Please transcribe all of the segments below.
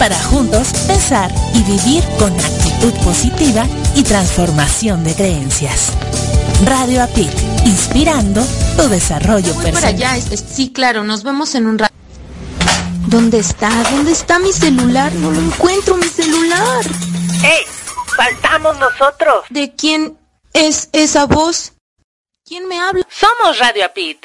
para juntos pensar y vivir con actitud positiva y transformación de creencias. Radio APIC, inspirando tu desarrollo Voy para allá, sí, claro, nos vemos en un rato. ¿Dónde está? ¿Dónde está mi celular? No lo encuentro, mi celular. ¡Ey! ¡Faltamos nosotros! ¿De quién es esa voz? ¿Quién me habla? Somos Radio Apit.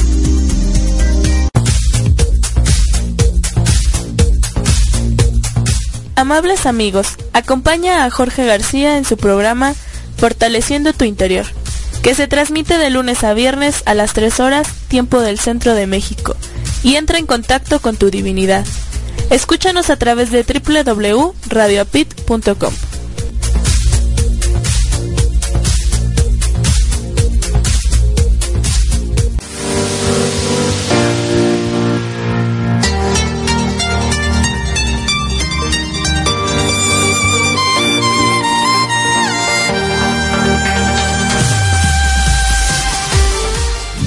Amables amigos, acompaña a Jorge García en su programa Fortaleciendo tu Interior, que se transmite de lunes a viernes a las 3 horas, tiempo del centro de México, y entra en contacto con tu divinidad. Escúchanos a través de www.radioapit.com.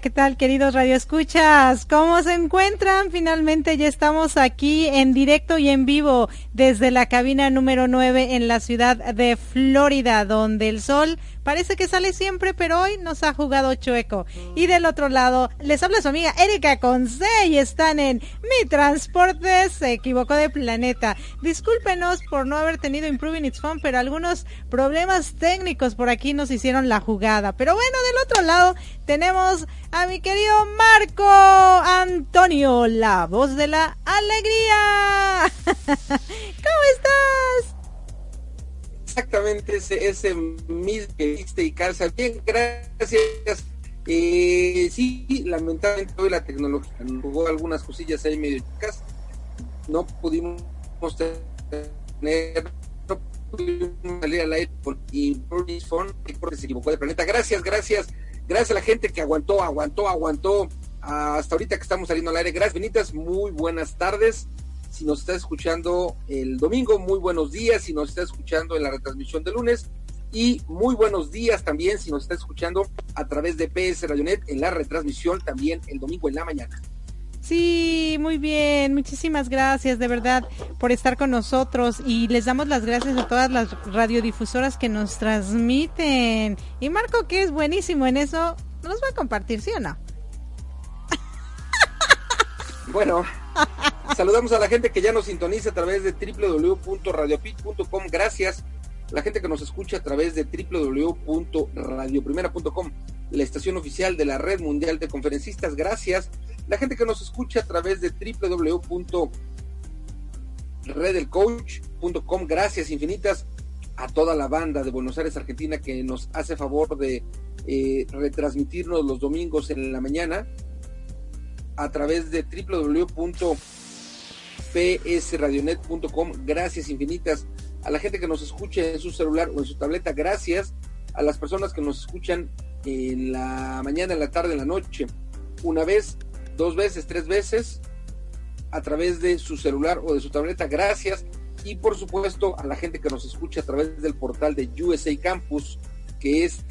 ¿Qué tal, queridos radioescuchas? ¿Cómo se encuentran? Finalmente ya estamos aquí en directo y en vivo desde la cabina número 9 en la ciudad de Florida, donde el sol parece que sale siempre, pero hoy nos ha jugado chueco. Y del otro lado, les habla su amiga Erika Conce y están en Mi Transporte se equivocó de planeta. Discúlpenos por no haber tenido Improving Its Fun, pero algunos problemas técnicos por aquí nos hicieron la jugada. Pero bueno, del otro lado tenemos a mi querido Marco Antonio, la voz de la alegría. ¿Cómo estás? Exactamente ese, ese mismo que viste y calza. Bien, gracias. Eh, sí, lamentablemente hoy la tecnología jugó algunas cosillas ahí medio chicas. No pudimos tener, no pudimos salir al aire con Improving Phone, porque se equivocó de planeta. Gracias, gracias Gracias a la gente que aguantó, aguantó, aguantó hasta ahorita que estamos saliendo al aire. Gracias, Benitas. Muy buenas tardes. Si nos está escuchando el domingo, muy buenos días. Si nos está escuchando en la retransmisión de lunes. Y muy buenos días también si nos está escuchando a través de PS Radionet en la retransmisión también el domingo en la mañana. Sí, muy bien. Muchísimas gracias de verdad por estar con nosotros y les damos las gracias a todas las radiodifusoras que nos transmiten. Y Marco, que es buenísimo en eso, nos va a compartir, ¿sí o no? Bueno, saludamos a la gente que ya nos sintoniza a través de www.radiopit.com. Gracias. La gente que nos escucha a través de www.radioprimera.com, la estación oficial de la Red Mundial de Conferencistas. Gracias la gente que nos escucha a través de www.redelcoach.com. Gracias infinitas a toda la banda de Buenos Aires, Argentina, que nos hace favor de eh, retransmitirnos los domingos en la mañana a través de www.psradionet.com. Gracias infinitas a la gente que nos escucha en su celular o en su tableta. Gracias a las personas que nos escuchan en la mañana, en la tarde, en la noche. Una vez dos veces, tres veces a través de su celular o de su tableta. Gracias. Y por supuesto a la gente que nos escucha a través del portal de USA Campus, que es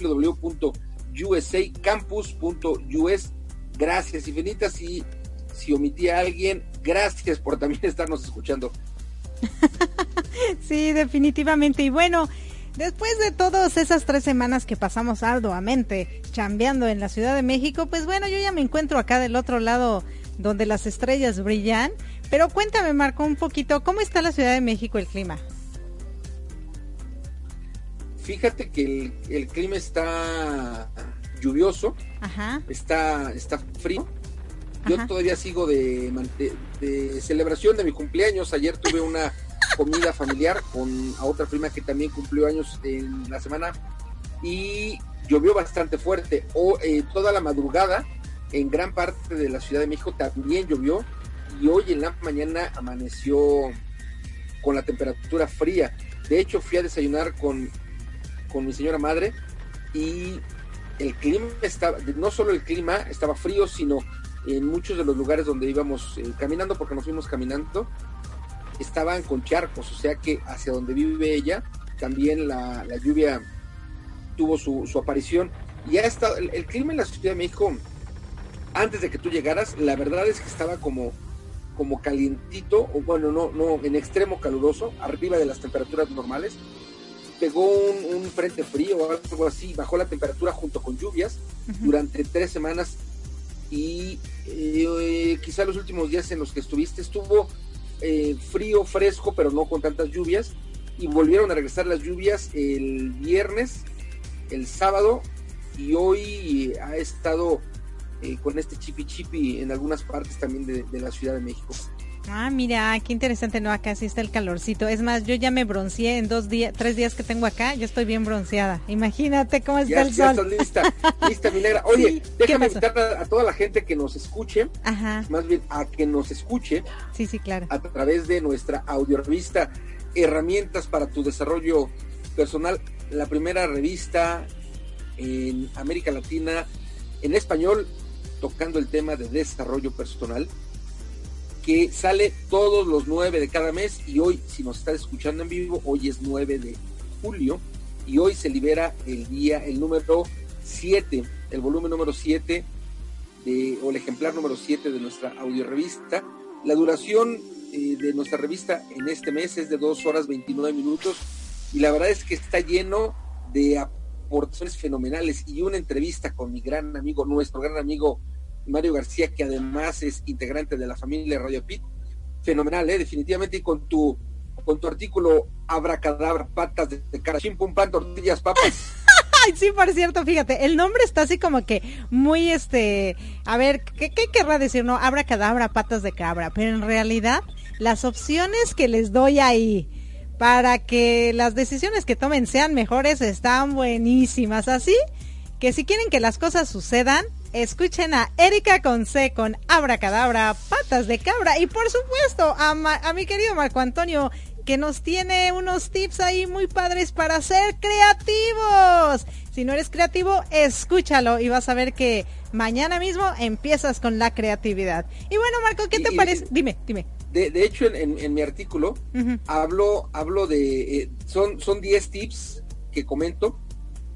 www.usacampus.us. Gracias infinitas. Y si omití a alguien, gracias por también estarnos escuchando. sí, definitivamente. Y bueno, Después de todas esas tres semanas que pasamos arduamente chambeando en la Ciudad de México, pues bueno, yo ya me encuentro acá del otro lado donde las estrellas brillan. Pero cuéntame, Marco, un poquito, ¿cómo está la Ciudad de México el clima? Fíjate que el, clima está lluvioso, Está, está frío. Yo todavía sigo de, de celebración de mi cumpleaños. Ayer tuve una comida familiar con otra prima que también cumplió años en la semana y llovió bastante fuerte. O eh, toda la madrugada en gran parte de la Ciudad de México también llovió y hoy en la mañana amaneció con la temperatura fría. De hecho fui a desayunar con, con mi señora madre y el clima estaba, no solo el clima estaba frío, sino en muchos de los lugares donde íbamos eh, caminando, porque nos fuimos caminando, estaban con charcos, o sea que hacia donde vive ella también la, lluvia tuvo su, aparición. Y ha estado, el, clima en la Ciudad de México, antes de que tú llegaras, la verdad es que estaba como, como calientito, o bueno, no, no, en extremo caluroso, arriba de las temperaturas normales. Pegó un, frente frío o algo así, bajó la temperatura junto con lluvias durante tres semanas. Y eh, quizá los últimos días en los que estuviste estuvo eh, frío, fresco, pero no con tantas lluvias. Y volvieron a regresar las lluvias el viernes, el sábado, y hoy ha estado eh, con este chipi chipi en algunas partes también de, la Ciudad de México. Ah, mira, qué interesante. No, acá sí está el calorcito. Es más, yo ya me bronceé en dos días, tres días que tengo acá. Yo estoy bien bronceada. Imagínate cómo está Ya, el ya sol. estás lista, lista, mi negra. Oye, Sí, ¿qué déjame invitar a, a toda la gente que nos escuche, Ajá, más bien a que nos escuche sí, sí, claro. a través de nuestra audiorevista Herramientas para tu desarrollo personal, la primera revista en América Latina en español tocando el tema de desarrollo personal que sale todos los 9 de cada mes y hoy, si nos estás escuchando en vivo, hoy es 9 de julio y hoy se libera el día, el número 7, el volumen número 7 de, o el ejemplar número 7 de nuestra audiorevista. La duración eh, de nuestra revista en este mes es de 2 horas 29 minutos y la verdad es que está lleno de aportaciones fenomenales y una entrevista con mi gran amigo, nuestro gran amigo Mario García, que además es integrante de la familia Radio Pit. Fenomenal, ¿eh? definitivamente, y con tu con tu artículo Abracadabra, patas de, de cara, chim pum pan, tortillas, papas. Sí, por cierto, fíjate, el nombre está así como que muy, este, a ver, ¿qué, qué querrá decir? No, abra cadabra, patas de cabra, pero en realidad las opciones que les doy ahí para que las decisiones que tomen sean mejores están buenísimas, así que si quieren que las cosas sucedan, escuchen a Erika Conce con Abracadabra, patas de cabra y por supuesto a, Ma- a mi querido Marco Antonio que nos tiene unos tips ahí muy padres para ser creativos. Si no eres creativo, escúchalo y vas a ver que mañana mismo empiezas con la creatividad. Y bueno, Marco, ¿qué Y- te y- parece? Dime, dime. De, de hecho, en, en- en mi artículo hablo, hablo de, eh, son, son 10 tips que comento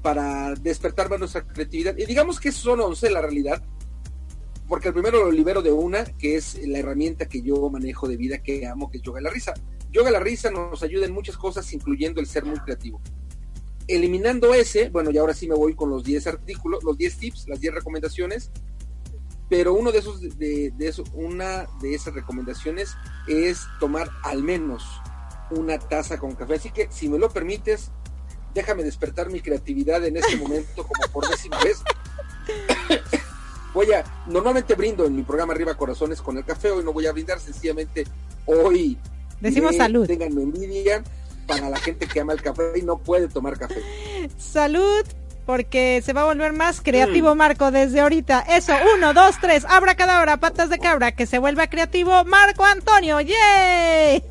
para despertar nuestra creatividad. Y digamos que son 11 la realidad, porque el primero lo libero de una, que es la herramienta que yo manejo de vida, que amo, que es Yoga la Risa. Yoga la Risa nos ayuda en muchas cosas, incluyendo el ser muy creativo. Eliminando ese, bueno, y ahora sí me voy con los 10 artículos, los 10 tips, las 10 recomendaciones, pero uno de esos, de, de una de esas recomendaciones es tomar al menos una taza con café. Así que, si me lo permites, déjame despertar mi creatividad en este momento como por décima vez. voy a, normalmente brindo en mi programa Arriba Corazones con el café, hoy no voy a brindar, sencillamente hoy Decimos salud. Ténganme envidia para la gente que ama el café y no puede tomar café. Salud, porque se va a volver más creativo, Marco, desde ahorita. Eso, uno, dos, tres, abra cadabra, patas de cabra, que se vuelva creativo, Marco Antonio, ¡yay!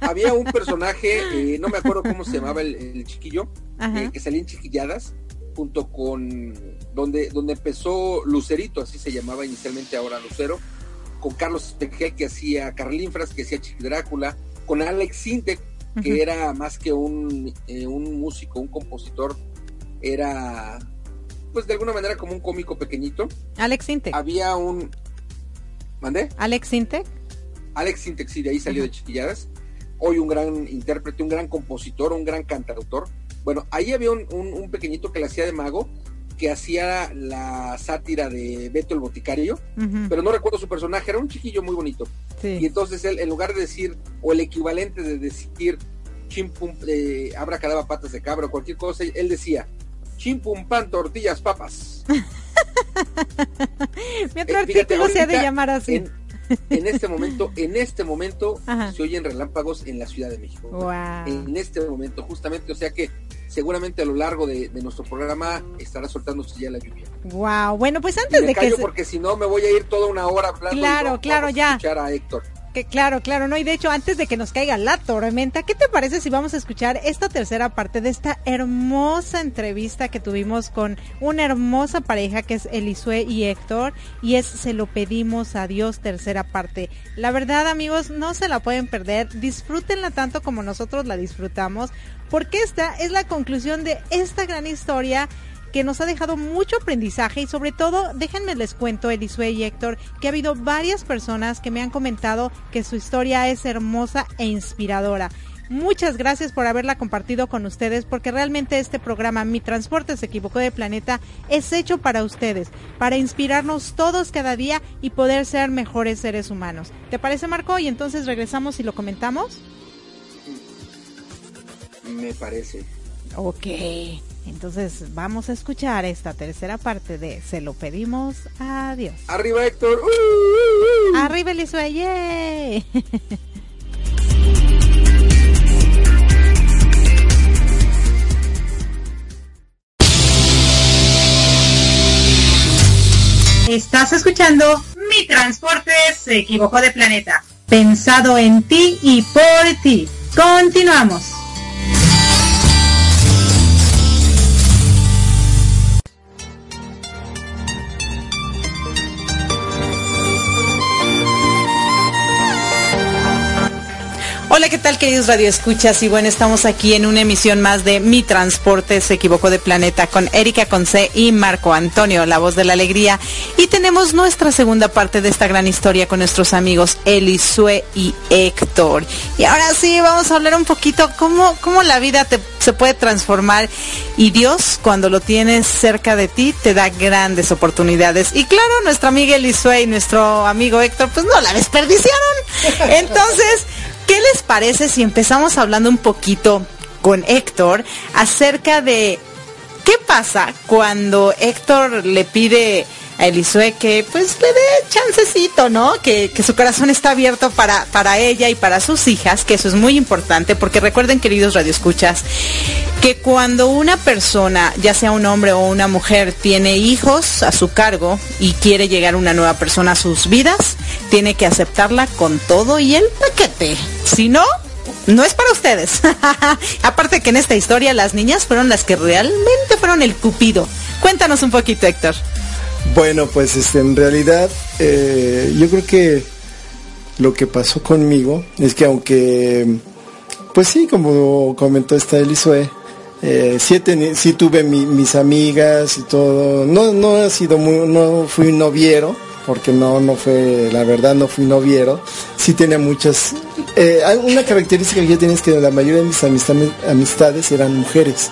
Había un personaje, eh, no me acuerdo cómo se llamaba el, el chiquillo. Eh, que salía en chiquilladas, junto con donde, donde empezó Lucerito, así se llamaba inicialmente ahora Lucero, con Carlos Espejel que hacía Carlinfras, que hacía Chiqui Drácula, con Alex Sintek, que era más que un, eh, un músico, un compositor, era pues de alguna manera como un cómico pequeñito. Alex Intec. Había un... ¿Mandé? Alex Intec. Alex Sintek, sí, de ahí salió de Chiquilladas. Hoy un gran intérprete, un gran compositor, un gran cantautor. Bueno, ahí había un, un- un pequeñito que le hacía de mago, que hacía la sátira de Beto el Boticario, pero no recuerdo su personaje, era un chiquillo muy bonito. Y entonces él, en lugar de decir, o el equivalente de decir, chimpum, eh, abra cadabra patas de cabra o cualquier cosa, él decía, chimpum pan, tortillas, papas. Mi otro Eh, fíjate, artículo se ha de llamar así. En, en este momento, en este momento, Ajá. se oyen relámpagos en la Ciudad de México. Wow. En este momento, justamente, o sea que seguramente a lo largo de, de nuestro programa estará soltándose ya la lluvia. Wow. Bueno, pues Y antes me de que callo se- porque si no me voy a ir toda una hora hablando. y Claro, no claro, vamos a ya. escuchar a Héctor. Que claro, claro, no, y de hecho antes de que nos caiga la tormenta, ¿qué te parece si vamos a escuchar esta tercera parte de esta hermosa entrevista que tuvimos con una hermosa pareja que es Elisue y Héctor y es Se lo pedimos a Dios tercera parte. La verdad amigos, no se la pueden perder, disfrútenla tanto como nosotros la disfrutamos, porque esta es la conclusión de esta gran historia que nos ha dejado mucho aprendizaje y sobre todo, déjenme les cuento, Elisue y Héctor, que ha habido varias personas que me han comentado que su historia es hermosa e inspiradora. Muchas gracias por haberla compartido con ustedes porque realmente este programa Mi Transporte se equivocó de planeta es hecho para ustedes, para inspirarnos todos cada día y poder ser mejores seres humanos. ¿Te parece Marco? Y entonces regresamos y lo comentamos. Me parece. Ok, entonces vamos a escuchar esta tercera parte de Se lo pedimos a Dios. Arriba Héctor. ¡Uh, uh, uh! Arriba Elisue, ¡yay! Estás escuchando Mi Transporte se equivocó de planeta. Pensado en ti y por ti. Continuamos. Hola, ¿qué tal queridos radioescuchas? Y bueno, estamos aquí en una emisión más de Mi Transporte se equivocó de planeta con Erika Conce y Marco Antonio, la voz de la alegría. Y tenemos nuestra segunda parte de esta gran historia con nuestros amigos Elisue y Héctor. Y ahora sí, vamos a hablar un poquito cómo, cómo la vida te, se puede transformar y Dios cuando lo tienes cerca de ti te da grandes oportunidades. Y claro, nuestra amiga Elisue y nuestro amigo Héctor pues no la desperdiciaron. Entonces... ¿Qué les parece si empezamos hablando un poquito con Héctor acerca de qué pasa cuando Héctor le pide a Elisue que pues le dé chancecito, ¿no? Que, que, su corazón está abierto para, para ella y para sus hijas, que eso es muy importante, porque recuerden, queridos radioescuchas, que cuando una persona, ya sea un hombre o una mujer, tiene hijos a su cargo y quiere llegar una nueva persona a sus vidas, tiene que aceptarla con todo y el paquete. Si no, no es para ustedes. Aparte que en esta historia las niñas fueron las que realmente fueron el cupido. Cuéntanos un poquito, Héctor. Bueno, pues este, en realidad eh, yo creo que lo que pasó conmigo es que aunque, pues sí, como comentó esta Elisue, eh, sí, tuve mi, mis amigas y todo, no, no ha sido muy, no fui noviero, porque no, no fue, la verdad no fui noviero, sí tenía muchas, eh, una característica que yo tenía es que la mayoría de mis amistades eran mujeres.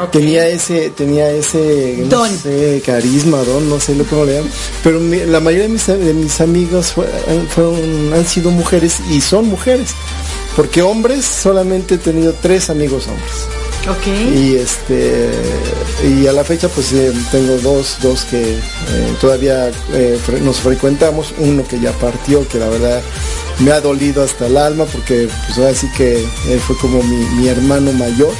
Okay. Tenía ese, tenía ese don. No sé, carisma, don, no sé lo que le llaman. Pero mi, la mayoría de mis, de mis amigos fueron, fueron, han sido mujeres y son mujeres. Porque hombres solamente he tenido tres amigos hombres. Okay. Y este y a la fecha pues eh, tengo dos, dos que eh, todavía eh, fre nos frecuentamos, uno que ya partió, que la verdad me ha dolido hasta el alma porque pues ahora sí que él fue como mi, mi hermano mayor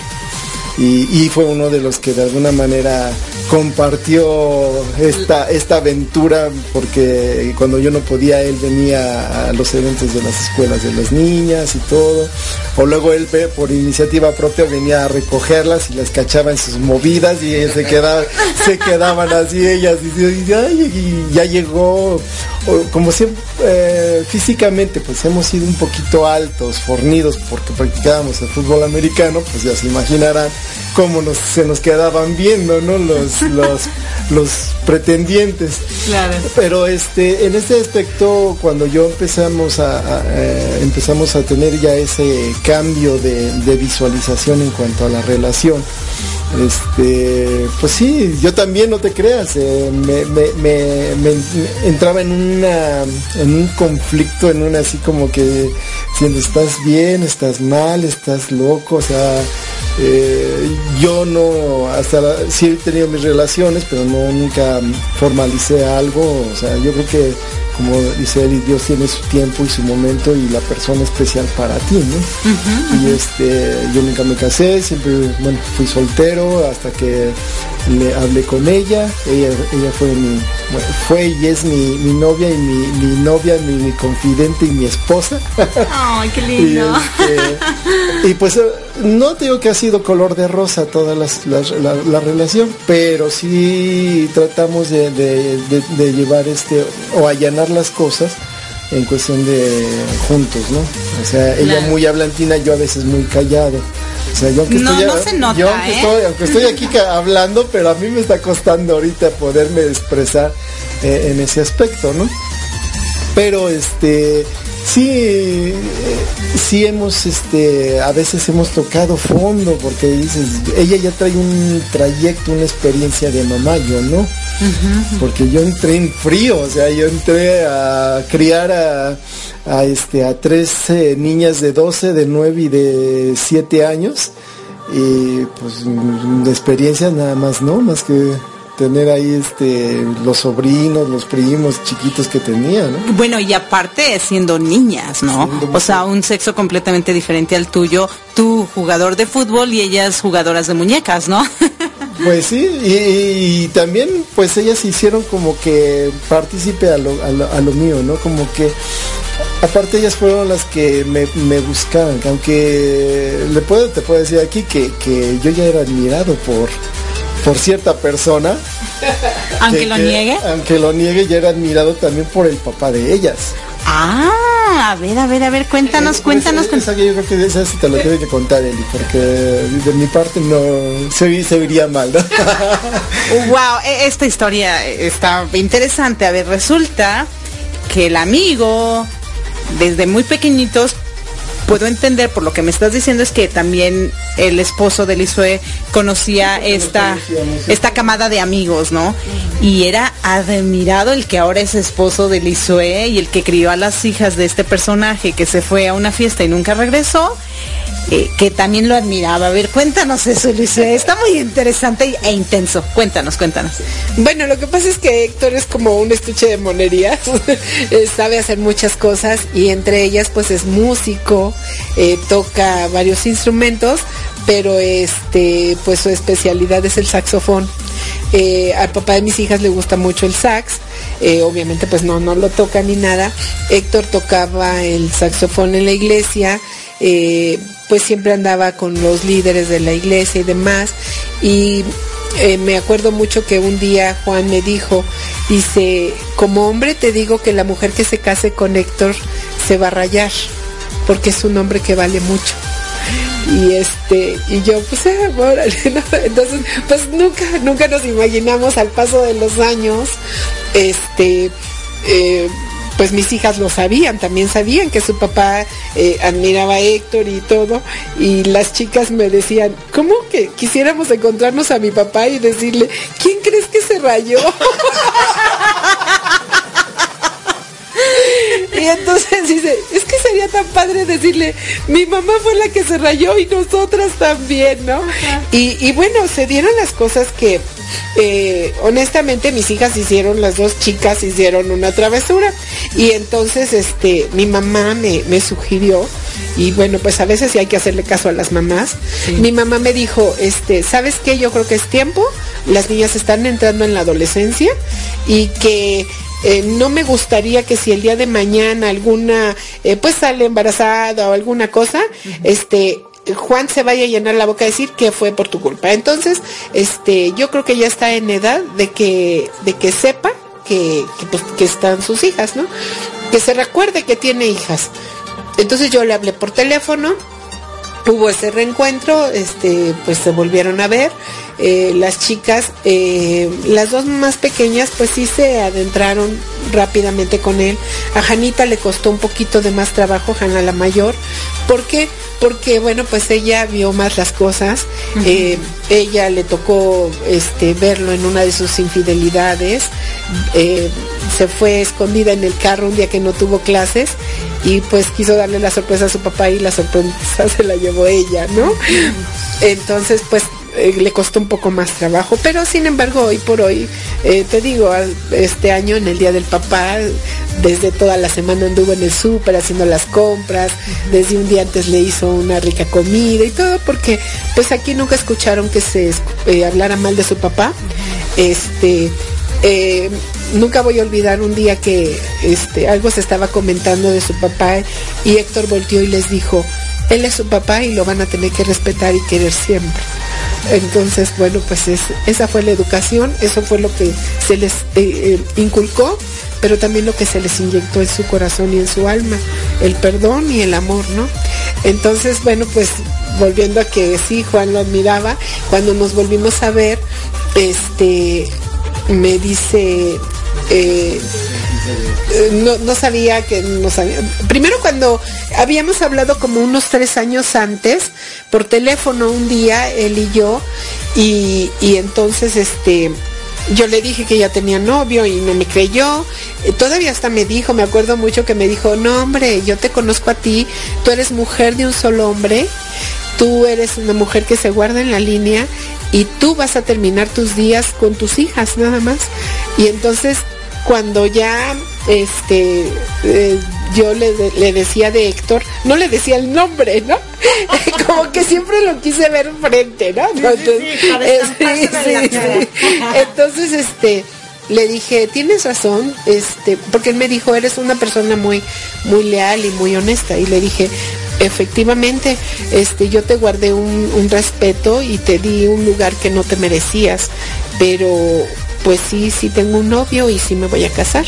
y, fue uno de los que de alguna manera compartió esta, esta aventura porque cuando yo no podía él venía a los eventos de las escuelas de las niñas y todo. O luego él por iniciativa propia venía a recogerlas y las cachaba en sus movidas y se quedaban, se quedaban así ellas. Y, y ya llegó como siempre eh, físicamente pues hemos sido un poquito altos, fornidos porque practicábamos el fútbol americano, pues ya se imaginarán cómo nos, se nos quedaban viendo, ¿no? Los, los, los pretendientes. Claro. Pero este, en este aspecto, cuando yo empezamos a, a eh, empezamos a tener ya ese cambio de, de visualización en cuanto a la relación, este, pues sí, yo también no te creas, eh, me, entraba en una en un conflicto, en una así como que si estás bien, estás mal, estás loco, o sea, eh, yo no, hasta sí he tenido mis relaciones, pero no nunca formalicé algo, o sea, yo creo que como dice él, Dios tiene su tiempo y su momento y la persona especial para ti, ¿no? Uh -huh. Y este, yo nunca me casé, siempre, bueno, fui soltero hasta que le hablé con ella, ella, ella fue mi, bueno, fue y es mi, mi novia y mi, mi novia, mi, mi, confidente y mi esposa. Ay, qué lindo. y, este, y, pues no digo que ha sido color de rosa toda las, las, la, la, relación, pero sí tratamos de, de, de, de llevar este o allanar las cosas en cuestión de juntos, ¿no? O sea, ella claro. muy hablantina, yo a veces muy callado. O sea, yo aunque no, estoy, no se nota, yo aunque, ¿eh? estoy, aunque estoy aquí hablando, pero a mí me está costando ahorita poderme expresar eh, en ese aspecto, ¿no? Pero este sí, eh, sí hemos, este, a veces hemos tocado fondo porque dices, ella ya trae un trayecto, una experiencia de mamá, yo no. Uh -huh. Porque yo entré en frío, o sea, yo entré a criar a, a este, a tres eh, niñas de 12, de 9 y de 7 años. Y pues de experiencia nada más, ¿no? Más que tener ahí este los sobrinos, los primos chiquitos que tenía, ¿no? Bueno, y aparte siendo niñas, ¿no? O sea, un sexo completamente diferente al tuyo, tú jugador de fútbol y ellas jugadoras de muñecas, ¿no? Pues sí, y, también pues ellas hicieron como que partícipe a lo, a lo, mío, ¿no? Como que aparte ellas fueron las que me, me buscaban, aunque le puedo, te puedo decir aquí que, que yo ya era admirado por, por cierta persona. aunque lo niegue. Aunque lo niegue, ya era admirado también por el papá de ellas. Ah, a ver, a ver, a ver, cuéntanos, eh, cuéntanos. Esa, yo creo que esa sí te lo tiene que contar, Eli, porque de mi parte no se, se vería mal, ¿no? wow, e, esta historia está interesante. A ver, resulta que el amigo, desde muy pequeñitos, puedo entender por lo que me estás diciendo es que también el esposo de Lisue conocía esta, esta camada de amigos, ¿no? Y era admirado el que ahora es esposo de Lisue y el que crió a las hijas de este personaje que se fue a una fiesta y nunca regresó eh, que también lo admiraba. A ver, cuéntanos eso, Luis. Está muy interesante e intenso. Cuéntanos, cuéntanos. Bueno, lo que pasa es que Héctor es como un estuche de monerías. Eh, sabe hacer muchas cosas y entre ellas pues es músico, eh, toca varios instrumentos, pero este pues su especialidad es el saxofón. al papá de mis hijas le gusta mucho el sax. obviamente pues no, no lo toca ni nada. Héctor tocaba el saxofón en la iglesia. Eh, pues siempre andaba con los líderes de la iglesia y demás. Y eh, me acuerdo mucho que un día Juan me dijo, dice, como hombre te digo que la mujer que se case con Héctor se va a rayar, porque es un hombre que vale mucho. Y este, y yo, pues, ah, entonces, pues nunca, nunca nos imaginamos al paso de los años, este, eh, pues mis hijas lo sabían, también sabían que su papá eh, admiraba a Héctor y todo, y las chicas me decían, ¿cómo que quisiéramos encontrarnos a mi papá y decirle, ¿quién crees que se rayó? Y entonces dice, es que sería tan padre decirle, mi mamá fue la que se rayó y nosotras también, ¿no? Y, y, bueno, se dieron las cosas que eh, honestamente mis hijas hicieron, las dos chicas hicieron una travesura. Y entonces este, mi mamá me, me sugirió, y bueno, pues a veces sí hay que hacerle caso a las mamás. Mi mamá me dijo, este, ¿sabes qué? Yo creo que es tiempo, las niñas están entrando en la adolescencia y que eh, no me gustaría que si el día de mañana alguna eh, pues sale embarazada o alguna cosa, este Juan se vaya a llenar la boca a decir que fue por tu culpa. Entonces, este, yo creo que ya está en edad de que, de que sepa que, que, pues, que están sus hijas, ¿no? Que se recuerde que tiene hijas. Entonces yo le hablé por teléfono, hubo ese reencuentro, este, pues se volvieron a ver. Eh, las chicas, eh, las dos más pequeñas, pues sí se adentraron rápidamente con él. A Janita le costó un poquito de más trabajo, Jana la mayor. ¿Por qué? Porque, bueno, pues ella vio más las cosas. Eh, ella le tocó este, verlo en una de sus infidelidades. Se fue escondida en el carro un día que no tuvo clases y pues quiso darle la sorpresa a su papá y la sorpresa se la llevó ella, ¿no? Entonces, pues eh, le costó un poco más trabajo, pero sin embargo hoy por hoy, eh, te digo, este año en el Día del Papá, desde toda la semana anduvo en el súper haciendo las compras, desde un día antes le hizo una rica comida y todo, porque pues aquí nunca escucharon que se eh, hablara mal de su papá. Este, nunca voy a olvidar un día que este, algo se estaba comentando de su papá y Héctor volteó y les dijo, él es su papá y lo van a tener que respetar y querer siempre. Entonces, bueno, pues esa fue la educación, eso fue lo que se les eh, eh, inculcó, pero también lo que se les inyectó en su corazón y en su alma, el perdón y el amor, ¿no? Entonces, bueno, pues volviendo a que sí, Juan lo admiraba, cuando nos volvimos a ver, este, me dice, eh, no, no, sabía que no sabía. Primero cuando habíamos hablado como unos tres años antes por teléfono un día, él y yo, y, y entonces este yo le dije que ya tenía novio y no me creyó. Eh, todavía hasta me dijo, me acuerdo mucho que me dijo, no hombre, yo te conozco a ti, tú eres mujer de un solo hombre tú eres una mujer que se guarda en la línea y tú vas a terminar tus días con tus hijas nada más. Y entonces cuando ya este eh, yo le, le, decía de Héctor, no le decía el nombre, ¿no? Como que siempre lo quise ver frente, ¿no? Entonces, este le dije, tienes razón, este, porque él me dijo, eres una persona muy, muy leal y muy honesta. Y le dije, efectivamente, este, yo te guardé un, un respeto y te di un lugar que no te merecías, pero pues sí, sí tengo un novio y sí me voy a casar.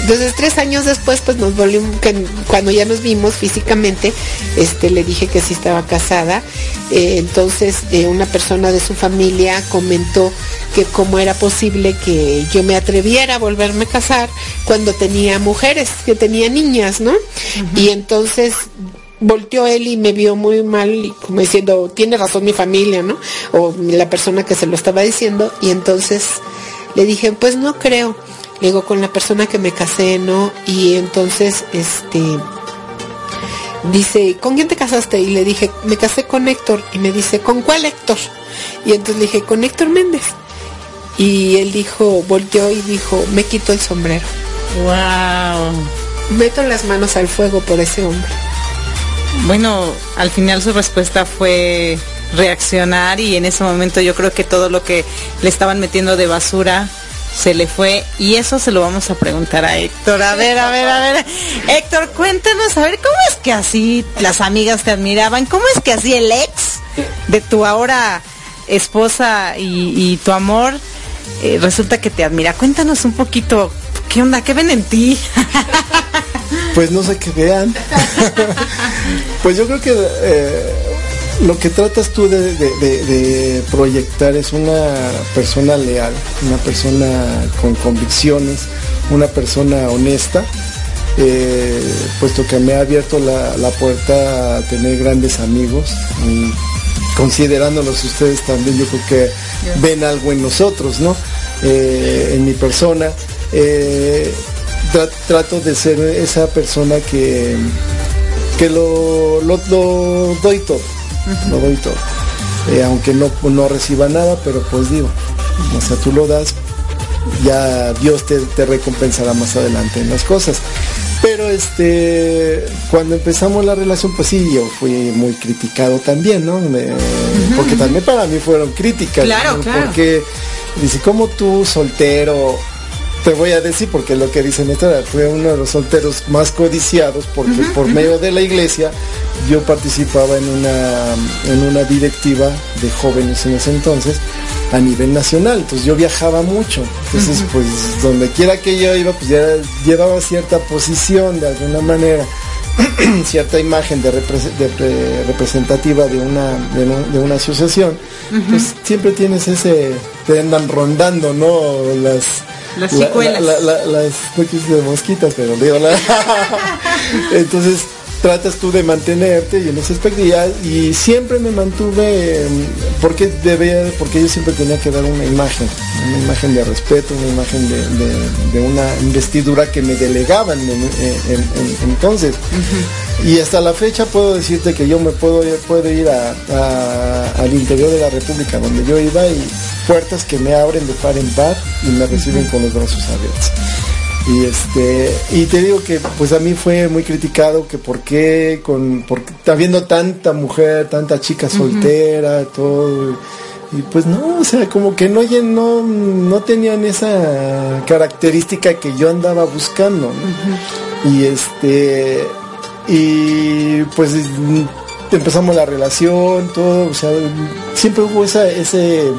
Entonces tres años después, pues nos volvimos, cuando ya nos vimos físicamente, este, le dije que sí estaba casada. Eh, entonces eh, una persona de su familia comentó que cómo era posible que yo me atreviera a volverme a casar cuando tenía mujeres, que tenía niñas, ¿no? Y entonces volteó él y me vio muy mal, como diciendo, tiene razón mi familia, ¿no? O la persona que se lo estaba diciendo, y entonces le dije, pues no creo. Le digo, con la persona que me casé, ¿no? Y entonces, este, dice, ¿con quién te casaste? Y le dije, me casé con Héctor. Y me dice, ¿con cuál Héctor? Y entonces le dije, con Héctor Méndez. Y él dijo, volteó y dijo, me quito el sombrero. Wow. Meto las manos al fuego por ese hombre. Bueno, al final su respuesta fue reaccionar y en ese momento yo creo que todo lo que le estaban metiendo de basura se le fue y eso se lo vamos a preguntar a Héctor. A ver, a ver, a ver. Héctor, cuéntanos, a ver, ¿cómo es que así las amigas te admiraban? ¿Cómo es que así el ex de tu ahora esposa y, tu amor eh, resulta que te admira? Cuéntanos un poquito, ¿qué onda? ¿Qué ven en ti? Pues no sé qué vean. pues yo creo que eh, lo que tratas tú de, proyectar es una persona leal, una persona con convicciones, una persona honesta, eh, puesto que me ha abierto la, puerta a tener grandes amigos. Y considerándolos ustedes también, yo creo que ven algo en nosotros, ¿no? Eh, en mi persona. Eh, trato de ser esa persona que, que lo, lo doy todo lo doy todo. Eh, aunque no, no reciba nada, pero pues digo, o sea, tú lo das, ya Dios te, recompensará más adelante en las cosas. Pero este, cuando empezamos la relación, pues sí, yo fui muy criticado también, ¿no? Porque también para mí fueron críticas. Claro, Porque dice, ¿cómo tú soltero? Te voy a decir porque lo que dice Néstor fue uno de los solteros más codiciados porque por medio de la iglesia yo participaba en una en una directiva de jóvenes en ese entonces a nivel nacional. Entonces yo viajaba mucho. Entonces pues donde quiera que yo iba pues ya llevaba cierta posición de alguna manera cierta imagen de, representativa de una, de, una asociación, pues siempre tienes ese, te andan rondando, ¿no? Las, las chicuelas. las, no de mosquitas, pero digo, la, entonces tratas tú de mantenerte y en ese aspecto y, siempre me mantuve porque debía porque yo siempre tenía que dar una imagen una imagen de respeto una imagen de, una investidura que me delegaban entonces. Y hasta la fecha puedo decirte que yo me puedo, puedo ir al interior de la república donde yo iba y puertas que me abren de par en par y me reciben con los brazos abiertos y este y te digo que pues a mí fue muy criticado que por qué con porque habiendo tanta mujer tanta chica soltera todo y pues no o sea como que no no no tenían esa característica que yo andaba buscando y este y pues empezamos la relación todo o sea siempre hubo esa ese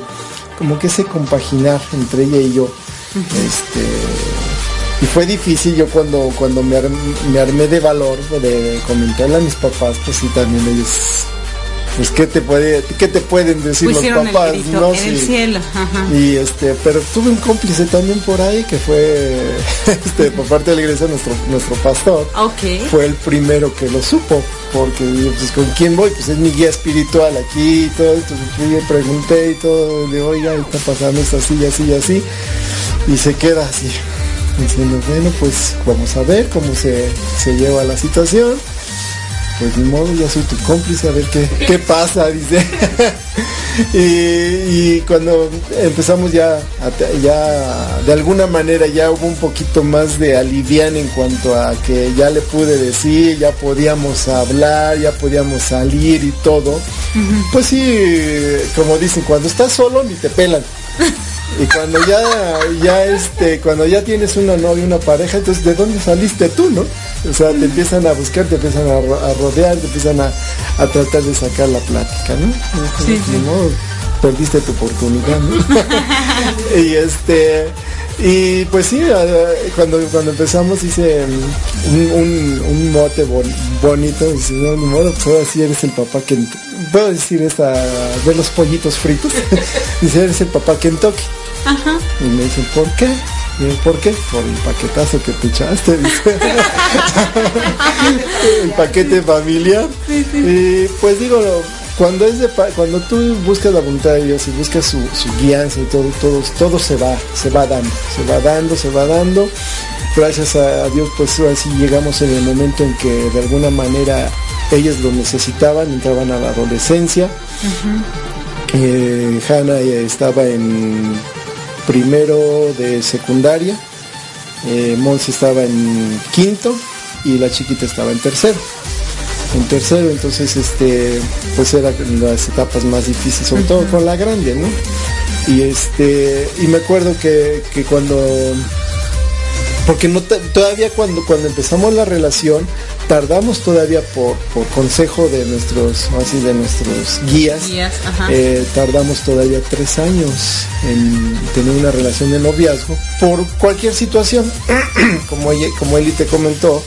como que ese compaginar entre ella y yo este y fue difícil yo cuando, cuando me, armé de valor de comentarle a mis papás, pues sí, también ellos pues qué te puede qué te pueden decir los papás no en el cielo y este pero tuve un cómplice también por ahí que fue este por parte de la iglesia nuestro nuestro pastor. Okay. fue el primero que lo supo porque pues con quién voy pues es mi guía espiritual aquí y todo entonces fui y pregunté y todo de oiga está pasando esto así y así y así y se queda así diciendo, bueno, pues vamos a ver cómo se, lleva la situación. pues ni modo, ya soy tu cómplice, a ver qué, qué pasa, dice. y, cuando empezamos ya, ya, de alguna manera ya hubo un poquito más de alivian en cuanto a que ya le pude decir, ya podíamos hablar, ya podíamos salir y todo. Pues sí, como dicen, cuando estás solo ni te pelan. Y cuando ya, ya este, cuando ya tienes una novia, una pareja, entonces ¿de dónde saliste tú, no? O sea, te empiezan a buscar, te empiezan a, rodear, te empiezan a, tratar de sacar la plática, ¿no? Sí, Perdiste tu oportunidad, ¿no? y este, y pues sí, cuando, cuando empezamos hice un, mote bonito, dice, no, ni modo, ahora sí eres el papá que puedo decir esta de los pollitos fritos, dice, eres el papá Kentucky. Ajá. Y me dicen, ¿por qué? ¿Por qué? Por el paquetazo que te echaste, el paquete familiar. Y pues digo, cuando es de cuando tú buscas la voluntad de Dios y buscas su, su guianza y todo, todo, todo se va, se va dando, se va dando, se va dando. Gracias a Dios, pues así llegamos en el momento en que de alguna manera ellos lo necesitaban, entraban a la adolescencia. Eh, Hannah estaba en primero de secundaria, eh, estaba en quinto y la chiquita estaba en tercero. En tercero, entonces este, pues eran las etapas más difíciles, sobre todo con la grande, ¿no? Y este, y me acuerdo que, que cuando porque no todavía cuando, cuando empezamos la relación tardamos todavía por, consejo de nuestros así de nuestros guías, eh, tardamos todavía tres años en tener una relación de noviazgo por cualquier situación. Como como Eli te comentó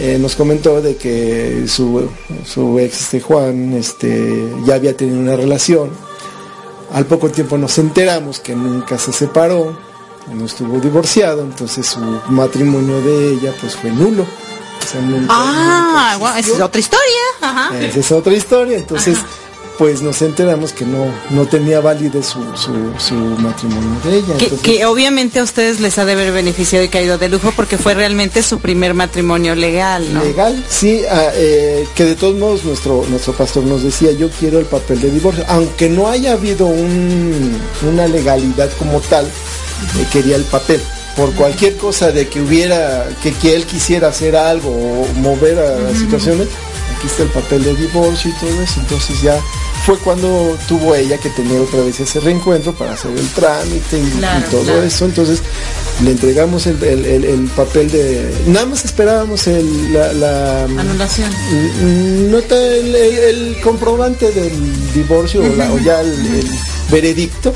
eh, nos comentó de que su, su ex este Juan este ya había tenido una relación al poco tiempo nos enteramos que nunca se separó no estuvo divorciado, entonces su matrimonio de ella pues fue nulo. ah, esa es otra historia. Esa es otra historia, entonces pues nos enteramos que no, no tenía validez su, su, matrimonio de ella. Que, obviamente a ustedes les ha de haber beneficiado y caído de lujo porque fue realmente su primer matrimonio legal, ¿no? Legal, sí, ah, eh, que de todos modos nuestro, nuestro pastor nos decía, yo quiero el papel de divorcio, aunque no haya habido un, una legalidad como tal, quería el papel. Por cualquier cosa de que hubiera, que, que él quisiera hacer algo o mover a las situaciones, aquí está el papel de divorcio y todo eso. Entonces ya fue cuando tuvo ella que tener otra vez ese reencuentro para hacer el trámite y, todo eso. Entonces le entregamos el, papel de... Nada más esperábamos el, la, Anulación. Nota el, comprobante del divorcio o, ya el veredicto.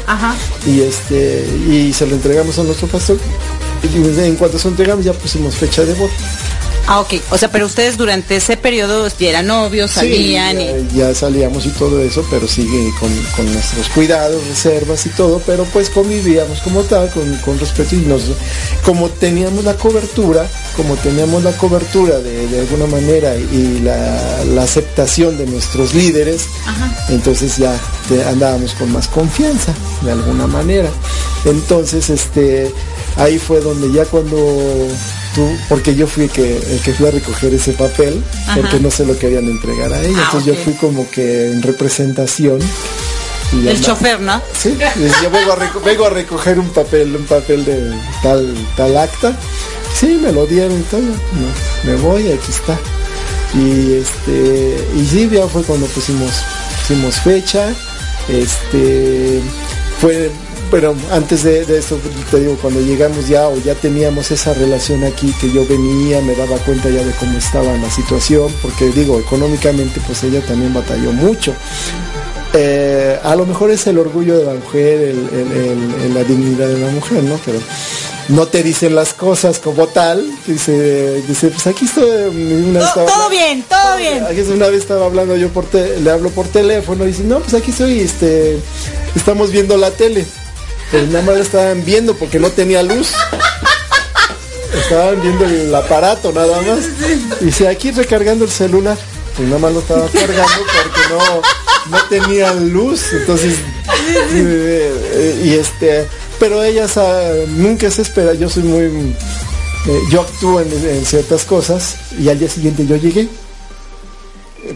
Y este y se lo entregamos a nuestro pastor. Y en cuanto se lo entregamos ya pusimos fecha de voto Ah, ok. O sea, pero ustedes durante ese periodo ya eran novios, salían y... ya, salíamos y todo eso, pero sigue con, nuestros cuidados, reservas y todo, pero pues convivíamos como tal, con, respeto y nos... Como teníamos la cobertura, como teníamos la cobertura de, alguna manera y la, aceptación de nuestros líderes, entonces ya andábamos con más confianza, de alguna manera. Entonces, este, ahí fue donde ya cuando porque yo fui que, el que fui a recoger ese papel, porque no se lo querían entregar a ella. Ah, entonces yo fui como que en representación. el chofer, ¿no? Sí, yo vengo a, recoger un papel, un papel de tal, tal acta. Sí, me lo dieron y todo. me voy, aquí está. Y este, y sí, ya fue cuando pusimos, pusimos fecha. Este fue pero antes de, eso, te digo, cuando llegamos ya o ya teníamos esa relación aquí, que yo venía, me daba cuenta ya de cómo estaba la situación, porque digo, económicamente pues ella también batalló mucho. Eh, a lo mejor es el orgullo de la mujer, el, la dignidad de la mujer, ¿no? Pero no te dicen las cosas como tal. Dice, dice pues aquí estoy. todo bien, todo bien. Aquí una vez estaba hablando yo por le hablo por teléfono y dice, no, pues aquí estoy, este, estamos viendo la tele. Pero nada más estaban viendo porque no tenía luz. Estaban viendo el aparato nada más. Y si aquí recargando el celular, pues nada más lo estaba cargando porque no, no tenía luz. Entonces, eh, y este, pero ella nunca se espera. Yo soy muy, eh, yo actúo en, ciertas cosas y al día siguiente yo llegué.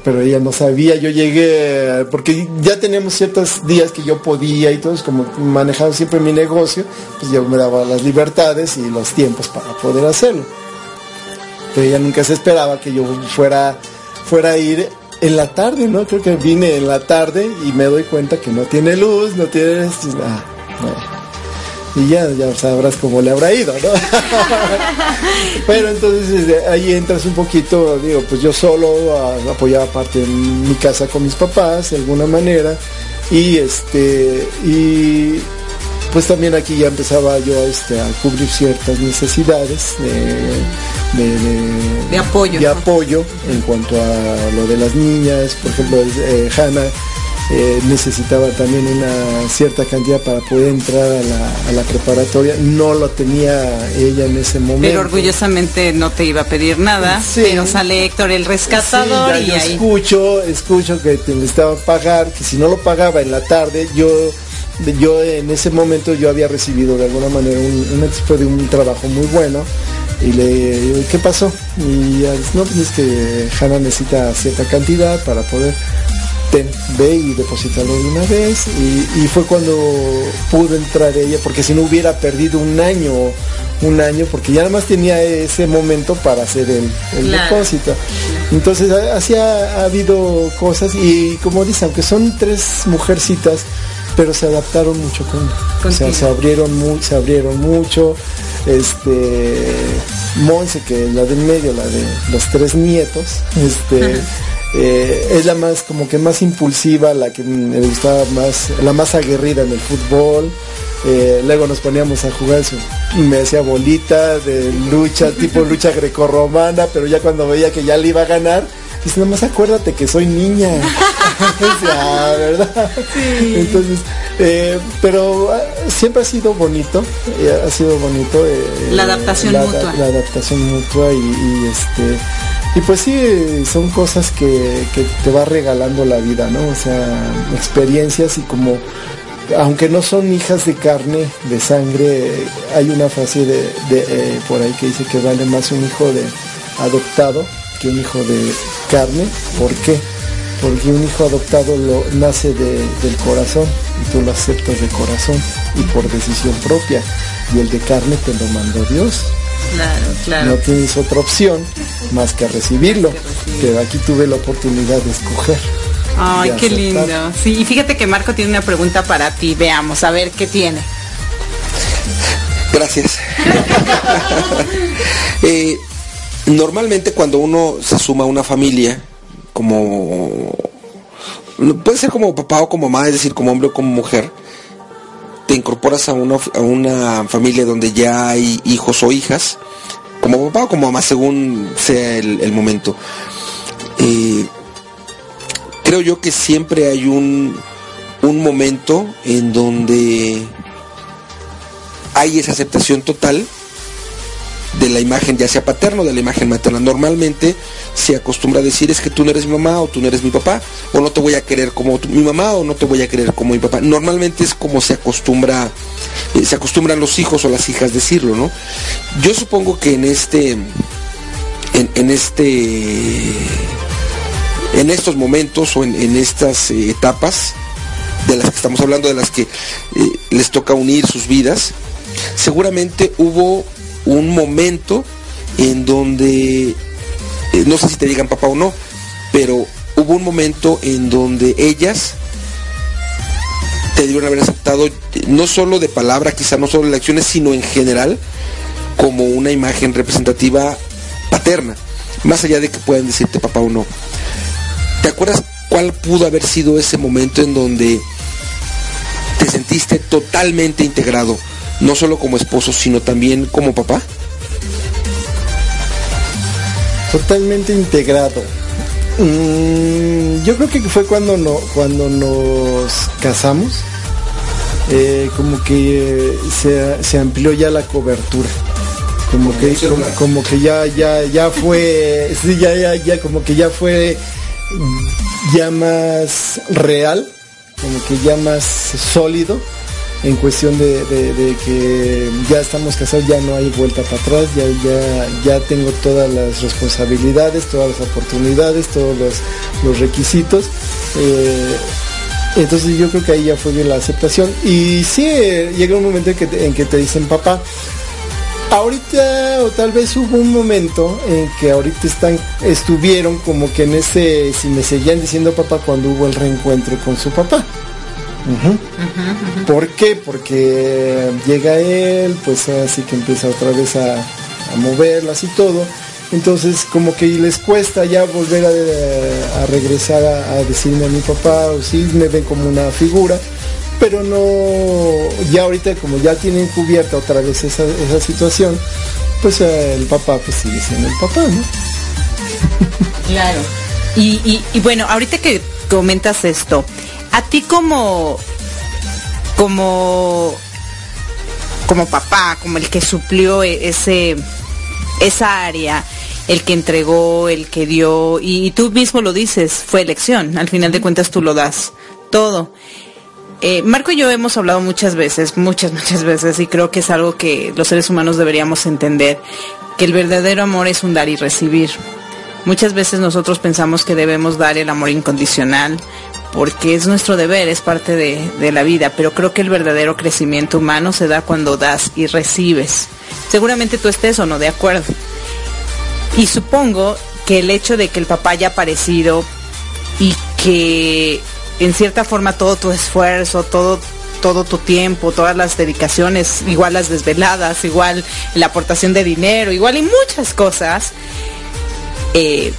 Pero ella no sabía, yo llegué, porque ya teníamos ciertos días que yo podía y todo, como manejaba siempre mi negocio, pues yo me daba las libertades y los tiempos para poder hacerlo. Pero ella nunca se esperaba que yo fuera, fuera a ir en la tarde, ¿no? Creo que vine en la tarde y me doy cuenta que no tiene luz, no tiene... Ah. Y ya, ya sabrás cómo le habrá ido, ¿no? Pero entonces desde ahí entras un poquito, digo, pues yo solo ah, apoyaba parte de mi casa con mis papás de alguna manera. Y este, y pues también aquí ya empezaba yo este, a cubrir ciertas necesidades de, de, de apoyo. de apoyo en cuanto a lo de las niñas, por ejemplo, eh, Hanna eh, necesitaba también una cierta cantidad para poder entrar a la, a la, preparatoria. No lo tenía ella en ese momento. Pero orgullosamente no te iba a pedir nada. Sí. Pero sale Héctor el rescatador Sí, ya y yo ahí. escucho, escucho que te necesitaba pagar, que si no lo pagaba en la tarde, yo yo en ese momento yo había recibido de alguna manera un, tipo de un trabajo muy bueno y le digo, ¿qué pasó? Y dice, no, pues es que Hanna necesita cierta cantidad para poder ten, ve y depositarlo de una vez. Y, y fue cuando pudo entrar ella porque si no hubiera perdido un año un año porque ya nada más tenía ese momento para hacer el, el Claro. depósito. Entonces así ha, ha habido cosas y como dice aunque son tres mujercitas pero se adaptaron mucho con o sea se abrieron mu- se abrieron mucho. Este Monse que es la del medio la de los tres nietos este eh, es la más como que más impulsiva la que mm, le gustaba más la más aguerrida en el fútbol. Eh, luego nos poníamos a jugar su- me hacía bolita de lucha tipo lucha grecorromana pero ya cuando veía que ya le iba a ganar dice nomás acuérdate que soy niña "Ah, verdad entonces eh, pero ah, siempre ha sido bonito eh, ha sido bonito La adaptación la, mutua. la adaptación mutua y, y, este y pues sí son cosas que, que te va regalando la vida no o sea experiencias y como aunque no son hijas de carne, de sangre, hay una frase de, de, eh, por ahí que dice que vale más un hijo de adoptado que un hijo de carne. ¿Por qué? Porque un hijo adoptado lo nace de- del corazón y tú lo aceptas de corazón y por decisión propia. Y el de carne te lo mandó Dios. Claro, claro. No tienes otra opción más que recibirlo. Pero aquí tuve la oportunidad de escoger. Ay, qué aceptar. lindo. Sí, y fíjate que Marco tiene una pregunta para ti. Veamos, a ver qué tiene. Gracias. Eh, normalmente cuando uno se suma a una familia, como puede ser como papá o como mamá, es decir, como hombre o como mujer, te incorporas a una, a una familia donde ya hay hijos o hijas, como papá o como mamá, según sea el, momento. Eh, creo yo que siempre hay un, un momento en donde hay esa aceptación total de la imagen ya sea paterna o de la imagen materna. Normalmente se acostumbra a decir es que tú no eres mi mamá o tú no eres mi papá o no te voy a querer como mi mamá o no te voy a querer como mi papá. Normalmente es como se acostumbra eh, se acostumbran los hijos o las hijas decirlo, ¿no? Yo supongo que en este en, en este en estos momentos o en, en estas eh, etapas de las que estamos hablando, de las que eh, les toca unir sus vidas, seguramente hubo un momento en donde, eh, no sé si te digan papá o no, pero hubo un momento en donde ellas te debieron haber aceptado, eh, no solo de palabra, quizá no solo de acciones, sino en general, como una imagen representativa paterna, más allá de que puedan decirte papá o no. ¿Te acuerdas cuál pudo haber sido ese momento en donde te sentiste totalmente integrado, no solo como esposo, sino también como papá? Totalmente integrado. Mm, yo creo que fue cuando no, cuando nos casamos. eh, como que eh, se, se amplió ya la cobertura. Como que, como, como que ya, ya, ya fue, sí, ya, ya, ya, como que ya fue ya más real, como que ya más sólido en cuestión de, que ya estamos casados, ya no hay vuelta para atrás, ya, ya, ya tengo todas las responsabilidades, todas las oportunidades, todos los, los requisitos. eh, entonces yo creo que ahí ya fue bien la aceptación. Y sí, eh, llega un momento en que, te- en que te dicen papá. Ahorita, o tal vez hubo un momento en que ahorita están, estuvieron como que en ese, si me seguían diciendo papá cuando hubo el reencuentro con su papá. ¿Por qué? Porque llega él, pues así que empieza otra vez a, moverlas y todo. Entonces como que les cuesta ya volver a, regresar a, a decirme a mi papá, o sí me ven como una figura, pero no, ya ahorita como ya tienen cubierta otra vez esa, situación, pues eh, el papá pues sigue siendo el papá, ¿no? Claro. Y bueno, ahorita que comentas esto, a ti como, como, como papá, como el que suplió e- ese, esa área, el que entregó, el que dio, y, tú mismo lo dices, fue elección, al final de cuentas tú lo das todo. Eh, Marco y yo hemos hablado muchas veces, muchas, muchas veces, y creo que es algo que los seres humanos deberíamos entender, que el verdadero amor es un dar y recibir. Muchas veces nosotros pensamos que debemos dar el amor incondicional porque es nuestro deber, es parte de, de la vida, pero creo que el verdadero crecimiento humano se da cuando das y recibes. Seguramente tú estés o no de acuerdo. Y supongo que el hecho de que el papá haya aparecido y que en cierta forma todo tu esfuerzo, todo todo tu tiempo, todas las dedicaciones, igual las desveladas, igual la aportación de dinero, igual y muchas cosas, eh,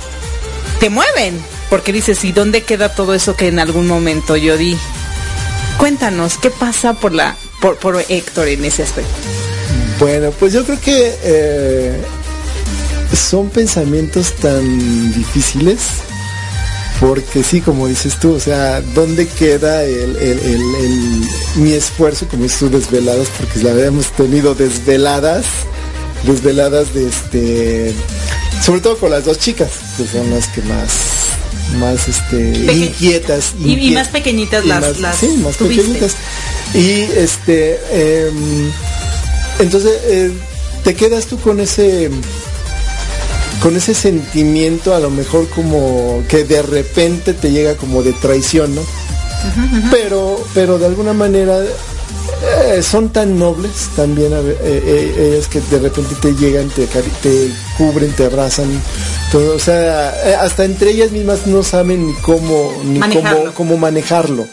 te mueven, porque dices, ¿y dónde queda todo eso que en algún momento yo di? Cuéntanos, ¿qué pasa por la por, por Héctor en ese aspecto? Bueno, pues yo creo que eh, son pensamientos tan difíciles, porque sí, como dices tú, o sea, ¿dónde queda el, el- el- mi esfuerzo, como dices tú, desveladas? Porque la hemos tenido desveladas, desveladas de este, sobre todo con las dos chicas, que son las que más, más este, Peque- inquietas. y- más pequeñitas y las- más- las sí, más tuviste. pequeñitas. Y este, em, entonces eh, te quedas tú con ese con ese sentimiento a lo mejor como que de repente te llega como de traición, ¿no? Pero, pero de alguna manera eh, son tan nobles también eh, eh, ellas que de repente te llegan, te, cubren, te abrazan, todo, o sea, hasta entre ellas mismas no saben ni cómo, ni Manejarlo. cómo, cómo manejarlo.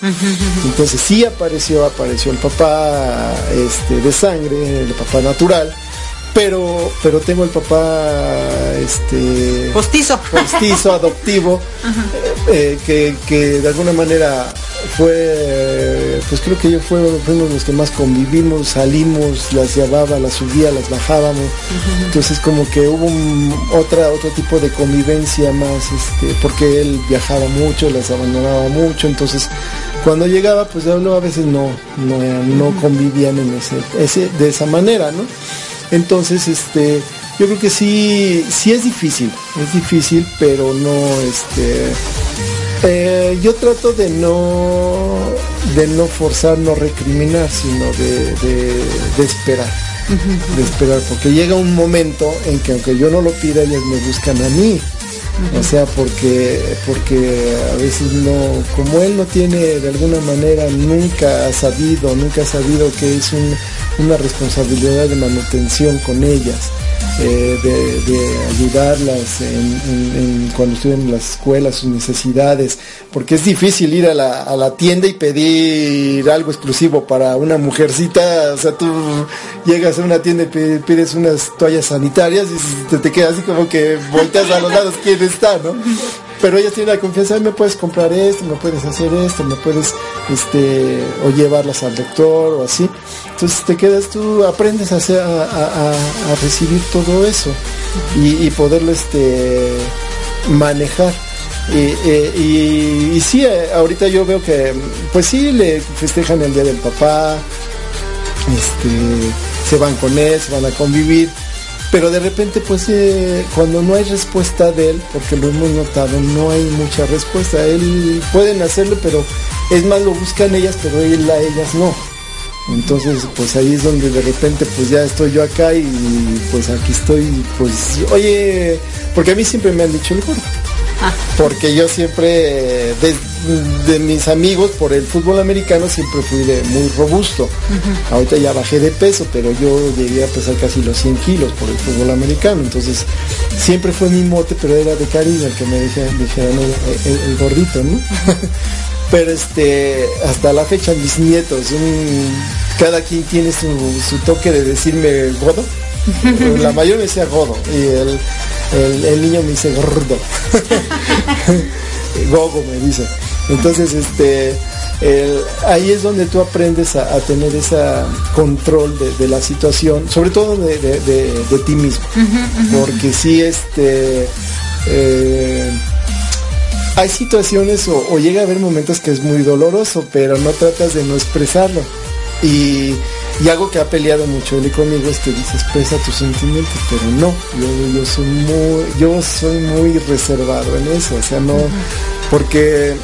Entonces sí apareció, apareció el papá este, de sangre, el papá natural, pero, pero tengo el papá este Postizo. postizo, adoptivo, eh, que, que de alguna manera fue, pues creo que yo fuimos los que más convivimos, salimos, las llevaba, las subía, las bajábamos. Entonces como que hubo un- otra, otro tipo de convivencia más, este, porque él viajaba mucho, las abandonaba mucho, entonces cuando llegaba, pues no, a veces no, no, no convivían en ese, ese, de esa manera, ¿no? Entonces, este, yo creo que sí, sí es difícil, es difícil, pero no, este, eh, yo trato de no, de no forzar, no recriminar, sino de, de- de esperar, de esperar, porque llega un momento en que aunque yo no lo pida, ellas me buscan a mí. O sea, porque, porque a veces no, como él no tiene de alguna manera, nunca ha sabido, nunca ha sabido que es un- una responsabilidad de manutención con ellas, eh, de, ayudarlas en, en- cuando estuvieron en las escuelas, sus necesidades, porque es difícil ir a la, tienda y pedir algo exclusivo para una mujercita, o sea, tú llegas a una tienda y pi- pides unas toallas sanitarias y te, te quedas así como que volteas a los lados quién está, ¿no? Pero ellas tienen la confianza, "Ay, me puedes comprar esto, me puedes hacer esto, me puedes, este, o llevarlas al doctor o así. Entonces te quedas tú, aprendes a, hacer, a, recibir todo eso y, y poderlo, este, manejar. Y, y- y sí, eh, ahorita yo veo que, pues sí, le festejan el Día del Papá, este, se van con él, se van a convivir, pero de repente pues eh, cuando no hay respuesta de él, porque lo hemos notado, no hay mucha respuesta, él pueden hacerlo, pero es más lo buscan ellas, pero él a ellas no. Entonces, pues ahí es donde de repente pues ya estoy yo acá y pues aquí estoy, pues, oye, porque a mí siempre me han dicho el gordo. Ah. Porque yo siempre, de, de mis amigos por el fútbol americano, siempre fui de muy robusto. Ahorita ya bajé de peso, pero yo llegué a pesar casi los 100 kilos por el fútbol americano. Entonces, siempre fue mi mote, pero era de cariño el que me dijeron, el, el- el gordito, ¿no? pero este, hasta la fecha mis nietos, un- cada quien tiene su, su toque de decirme godo. La mayor me decía godo y el, el- el niño me dice gordo. Gogo me dice. Entonces, este, el- ahí es donde tú aprendes a, a tener ese control de, de la situación, sobre todo de, de- ti mismo. Porque si este, eh, hay situaciones o, o llega a haber momentos que es muy doloroso, pero no tratas de no expresarlo. Y, y algo que ha peleado mucho él conmigo es que dice expresa tus sentimientos, pero no, yo, yo soy muy, yo soy muy reservado en eso, o sea no, porque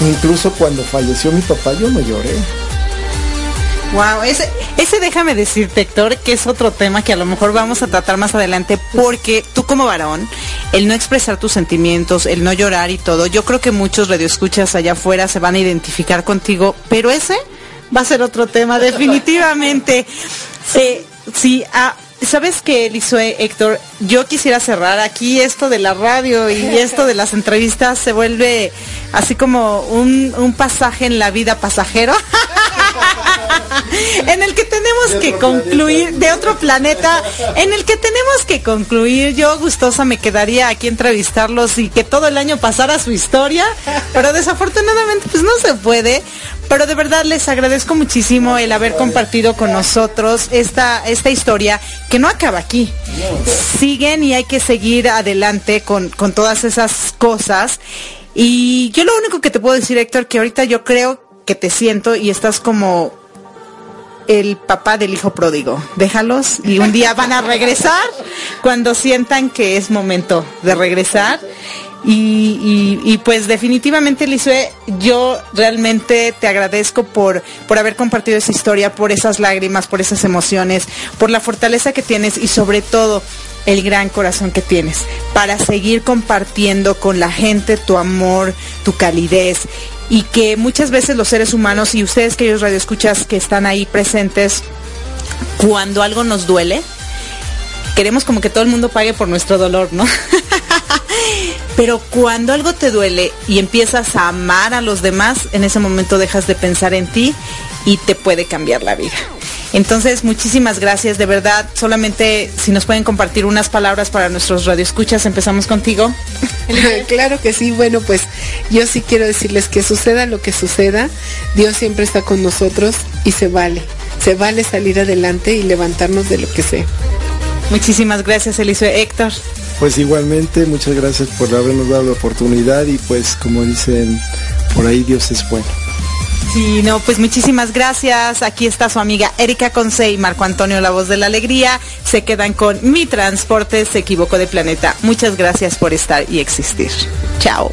incluso cuando falleció mi papá yo no lloré. Wow, ese, ese déjame decirte, Héctor, que es otro tema que a lo mejor vamos a tratar más adelante, porque tú como varón, el no expresar tus sentimientos, el no llorar y todo, yo creo que muchos radioescuchas allá afuera se van a identificar contigo, pero ese va a ser otro tema, definitivamente. Eh, sí, ah, ¿sabes qué, Elisue, Héctor? Yo quisiera cerrar aquí esto de la radio y esto de las entrevistas se vuelve así como un, un pasaje en la vida pasajero. en el que tenemos que concluir de otro planeta, en el que tenemos que concluir. Yo gustosa me quedaría aquí a entrevistarlos y que todo el año pasara su historia, pero desafortunadamente pues no se puede. Pero de verdad les agradezco muchísimo el haber compartido con nosotros esta, esta historia que no acaba aquí. Siguen y hay que seguir adelante con, con todas esas cosas. Y yo lo único que te puedo decir, Héctor, que ahorita yo creo que te siento y estás como el papá del hijo pródigo. Déjalos y un día van a regresar cuando sientan que es momento de regresar. Y, pues definitivamente, Lisue, yo realmente te agradezco por, por haber compartido esa historia, por esas lágrimas, por esas emociones, por la fortaleza que tienes y sobre todo el gran corazón que tienes para seguir compartiendo con la gente tu amor, tu calidez y que muchas veces los seres humanos y ustedes queridos radioescuchas que están ahí presentes cuando algo nos duele queremos como que todo el mundo pague por nuestro dolor, ¿no? Pero cuando algo te duele y empiezas a amar a los demás, en ese momento dejas de pensar en ti y te puede cambiar la vida. Entonces, muchísimas gracias, de verdad. Solamente si nos pueden compartir unas palabras para nuestros radioescuchas, empezamos contigo. claro que sí, bueno, pues yo sí quiero decirles que suceda lo que suceda, Dios siempre está con nosotros y se vale, se vale salir adelante y levantarnos de lo que sea. Muchísimas gracias, Eliseo Héctor. Pues igualmente, muchas gracias por habernos dado la oportunidad y pues como dicen por ahí, Dios es bueno. Sí, no, pues muchísimas gracias. Aquí está su amiga Erika Conce y Marco Antonio, la voz de la alegría. Se quedan con Mi Transporte se equivocó de planeta. Muchas gracias por estar y existir. Chao.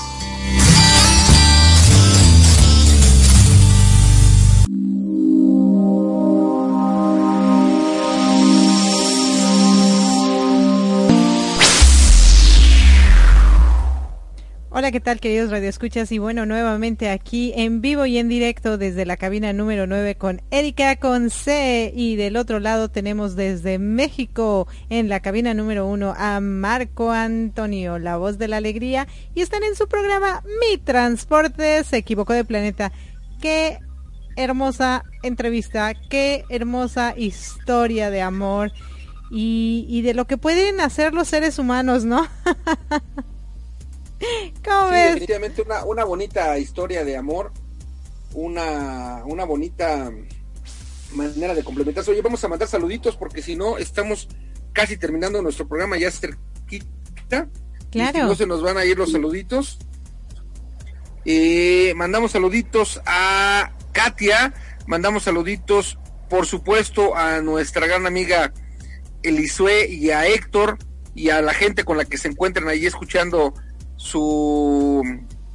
Hola, ¿qué tal queridos radioescuchas? Y bueno, nuevamente aquí en vivo y en directo desde la cabina número 9 con Erika con C y del otro lado tenemos desde México en la cabina número 1 a Marco Antonio, la voz de la alegría y están en su programa Mi Transporte se equivocó de planeta. Qué hermosa entrevista, qué hermosa historia de amor y de lo que pueden hacer los seres humanos, ¿no? ¿Cómo Sí, definitivamente una, una bonita historia de amor, una, una bonita manera de complementarse. Oye, vamos a mandar saluditos porque si no, estamos casi terminando nuestro programa ya cerquita. Claro. Y si no se nos van a ir los saluditos. Eh, mandamos saluditos a Katia, mandamos saluditos, por supuesto, a nuestra gran amiga Elisue y a Héctor y a la gente con la que se encuentran ahí escuchando su,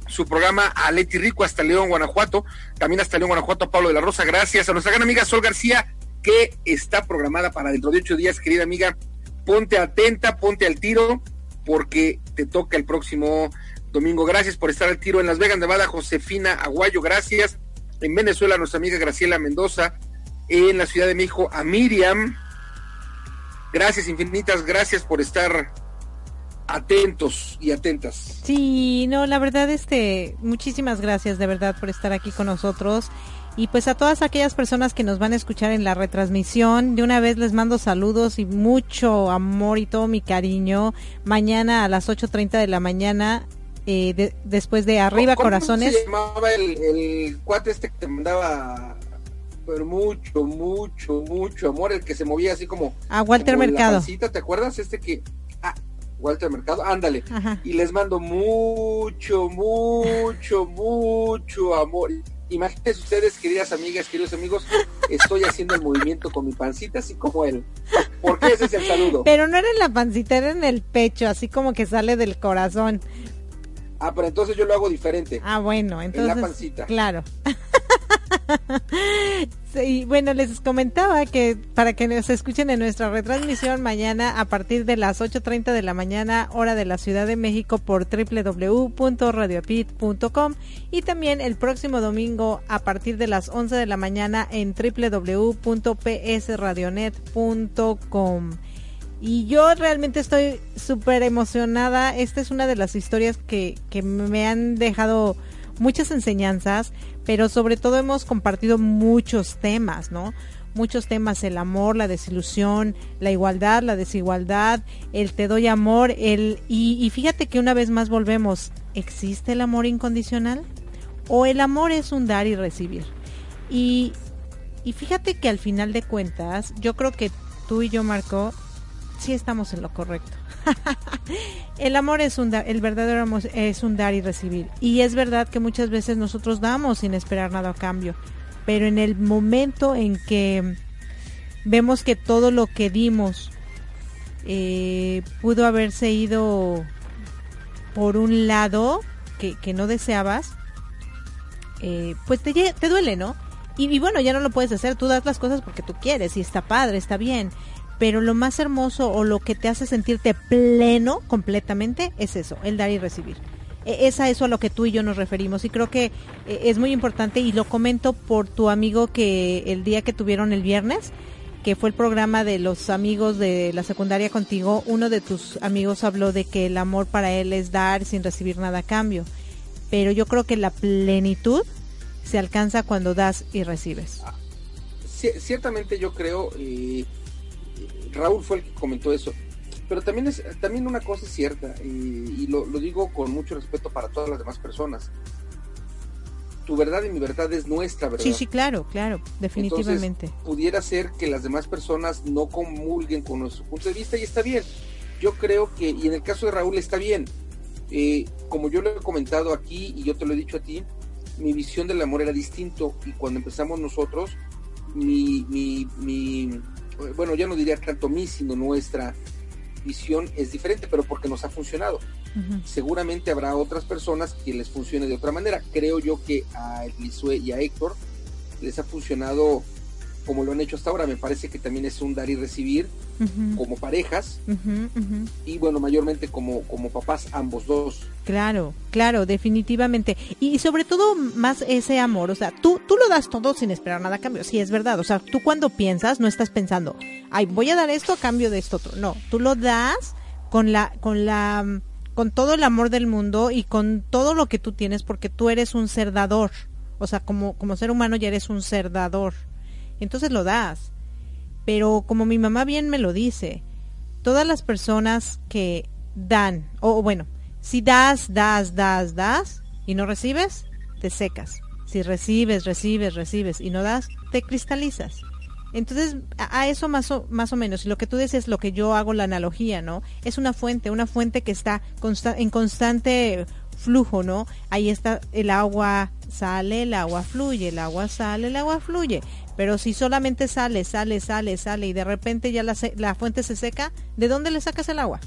su programa a Leti Rico hasta León, Guanajuato, también hasta León, Guanajuato, a Pablo de la Rosa, gracias a nuestra gran amiga Sol García, que está programada para dentro de ocho días, querida amiga, ponte atenta, ponte al tiro, porque te toca el próximo domingo. Gracias por estar al tiro en Las Vegas, Nevada, Josefina Aguayo, gracias. En Venezuela, nuestra amiga Graciela Mendoza. En la Ciudad de México, a Miriam. Gracias infinitas, gracias por estar atentos y atentas. Sí, no, la verdad, este, muchísimas gracias de verdad por estar aquí con nosotros. Y pues a todas aquellas personas que nos van a escuchar en la retransmisión, de una vez les mando saludos y mucho amor y todo mi cariño. Mañana a las 8.30 de la mañana, eh, después de Arriba Corazones. ¿Cómo se llamaba el, el cuate este que te mandaba pero mucho, mucho, mucho amor, el que se movía así como... A Walter como la Mercado. pancita, ¿Te acuerdas? Este que... Walter Mercado, ándale. Y les mando mucho, mucho, mucho amor. Imagínense ustedes, queridas amigas, queridos amigos, estoy haciendo el movimiento con mi pancita, así como él. Porque ese es el saludo. Pero no era en la pancita, era en el pecho, así como que sale del corazón. Ah, pero entonces yo lo hago diferente. Ah, bueno, entonces. En la pancita. Claro. sí, bueno, les comentaba que para que nos escuchen en nuestra retransmisión mañana a partir de las 8.30 de la mañana, hora de la Ciudad de México por www.radiopit.com y también el próximo domingo a partir de las 11 de la mañana en www.psradionet.com. Y yo realmente estoy súper emocionada. Esta es una de las historias que, que me han dejado muchas enseñanzas, pero sobre todo hemos compartido muchos temas, ¿no? Muchos temas, el amor, la desilusión, la igualdad, la desigualdad, el te doy amor, el y, y fíjate que una vez más volvemos, ¿existe el amor incondicional? ¿O el amor es un dar y recibir? Y, y fíjate que al final de cuentas, yo creo que tú y yo, Marco, sí estamos en lo correcto. el amor es un dar, el verdadero amor es un dar y recibir. Y es verdad que muchas veces nosotros damos sin esperar nada a cambio. Pero en el momento en que vemos que todo lo que dimos eh, pudo haberse ido por un lado que, que no deseabas, eh, pues te, te duele, ¿no? Y, y bueno, ya no lo puedes hacer, tú das las cosas porque tú quieres y está padre, está bien pero lo más hermoso o lo que te hace sentirte pleno completamente es eso, el dar y recibir. E, es a eso a lo que tú y yo nos referimos y creo que eh, es muy importante y lo comento por tu amigo que el día que tuvieron el viernes, que fue el programa de los amigos de la secundaria contigo, uno de tus amigos habló de que el amor para él es dar sin recibir nada a cambio. Pero yo creo que la plenitud se alcanza cuando das y recibes. ciertamente yo creo, Raúl fue el que comentó eso. Pero también es también una cosa es cierta, y, y lo, lo, digo con mucho respeto para todas las demás personas. Tu verdad y mi verdad es nuestra verdad. Sí, sí, claro, claro, definitivamente. Entonces, pudiera ser que las demás personas no comulguen con nuestro punto de vista y está bien. Yo creo que, y en el caso de Raúl está bien. Eh, como yo lo he comentado aquí y yo te lo he dicho a ti, mi visión del amor era distinto y cuando empezamos nosotros, mi, mi, mi bueno, ya no diría tanto mi, sino nuestra visión es diferente, pero porque nos ha funcionado. Uh -huh. Seguramente habrá otras personas que les funcione de otra manera. Creo yo que a Elisue y a Héctor les ha funcionado como lo han hecho hasta ahora. Me parece que también es un dar y recibir uh -huh. como parejas uh -huh, y bueno, mayormente como, como papás ambos dos. Claro, claro, definitivamente. Y sobre todo más ese amor, o sea, tú, tú lo das todo sin esperar nada a cambio, sí es verdad, o sea, tú cuando piensas no estás pensando, ay, voy a dar esto a cambio de esto otro, no, tú lo das con la, con la, con todo el amor del mundo y con todo lo que tú tienes porque tú eres un ser dador, o sea, como, como ser humano ya eres un ser dador, entonces lo das. Pero como mi mamá bien me lo dice, todas las personas que dan, o bueno, si das, das, das, das y no recibes, te secas. Si recibes, recibes, recibes y no das, te cristalizas. Entonces, a, eso más o, más o menos, lo que tú dices, lo que yo hago la analogía, ¿no? Es una fuente, una fuente que está en constante flujo, ¿no? Ahí está el agua sale, el agua fluye, el agua sale, el agua fluye. Pero si solamente sale, sale, sale, sale y de repente ya la, la fuente se seca, ¿de dónde le sacas el agua?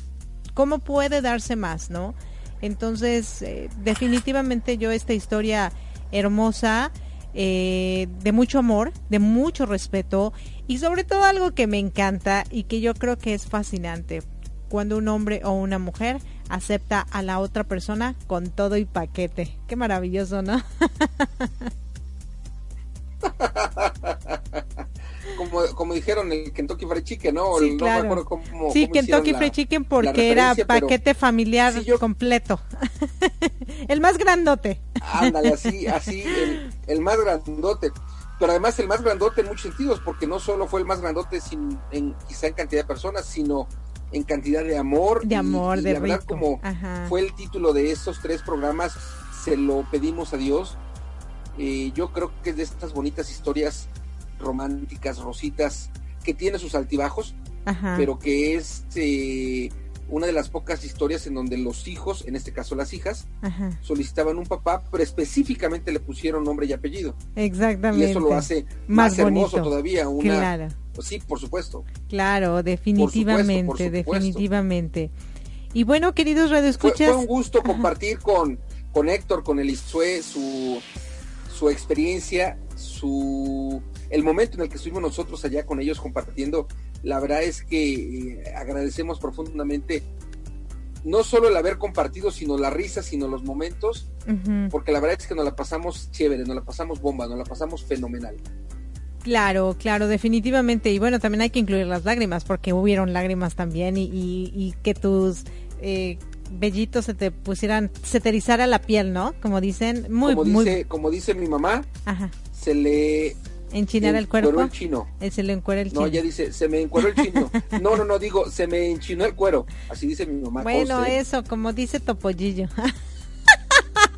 ¿Cómo puede darse más, no? Entonces, eh, definitivamente yo esta historia hermosa, eh, de mucho amor, de mucho respeto y sobre todo algo que me encanta y que yo creo que es fascinante, cuando un hombre o una mujer acepta a la otra persona con todo y paquete. Qué maravilloso, ¿no? como, como dijeron el Kentucky Fried Chicken, ¿no? Sí, claro. sí, Kentucky Fried Chicken porque era paquete familiar completo. el más grandote. Ándale, así, así, el, el, más grandote. Pero además el más grandote en muchos sentidos, porque no solo fue el más grandote sin, en, quizá en cantidad de personas, sino en cantidad de amor. De amor, de la verdad, como fue el título de estos tres programas, se lo pedimos a Dios. Eh, yo creo que es de estas bonitas historias románticas, rositas, que tiene sus altibajos, pero que es eh, una de las pocas historias en donde los hijos, en este caso las hijas, solicitaban un papá, pero específicamente le pusieron nombre y apellido. Exactamente. Y eso lo hace más, hermoso todavía. Una, claro. Pues sí, por supuesto. Claro, definitivamente, definitivamente. Y bueno, queridos radioescuchas. Fue, fue un gusto compartir con, con Héctor, con Elisue, su, su experiencia, su el momento en el que estuvimos nosotros allá con ellos compartiendo, la verdad es que eh, agradecemos profundamente no solo el haber compartido, sino la risa, sino los momentos, porque la verdad es que nos la pasamos chévere, nos la pasamos bomba, nos la pasamos fenomenal. Claro, claro, definitivamente. Y bueno, también hay que incluir las lágrimas, porque hubieron lágrimas también y, y, que tus eh, bellitos se te pusieran, se te erizara la piel, ¿no? Como dicen, muy, como muy... Dice, como dice mi mamá, se le ¿Enchinar el cuerpo? el chino. se le encuera el chino. No, ella dice, se me encueró el chino. No, no, no, digo, se me enchinó el cuero. Así dice mi mamá. Bueno, eso, como dice Topollillo.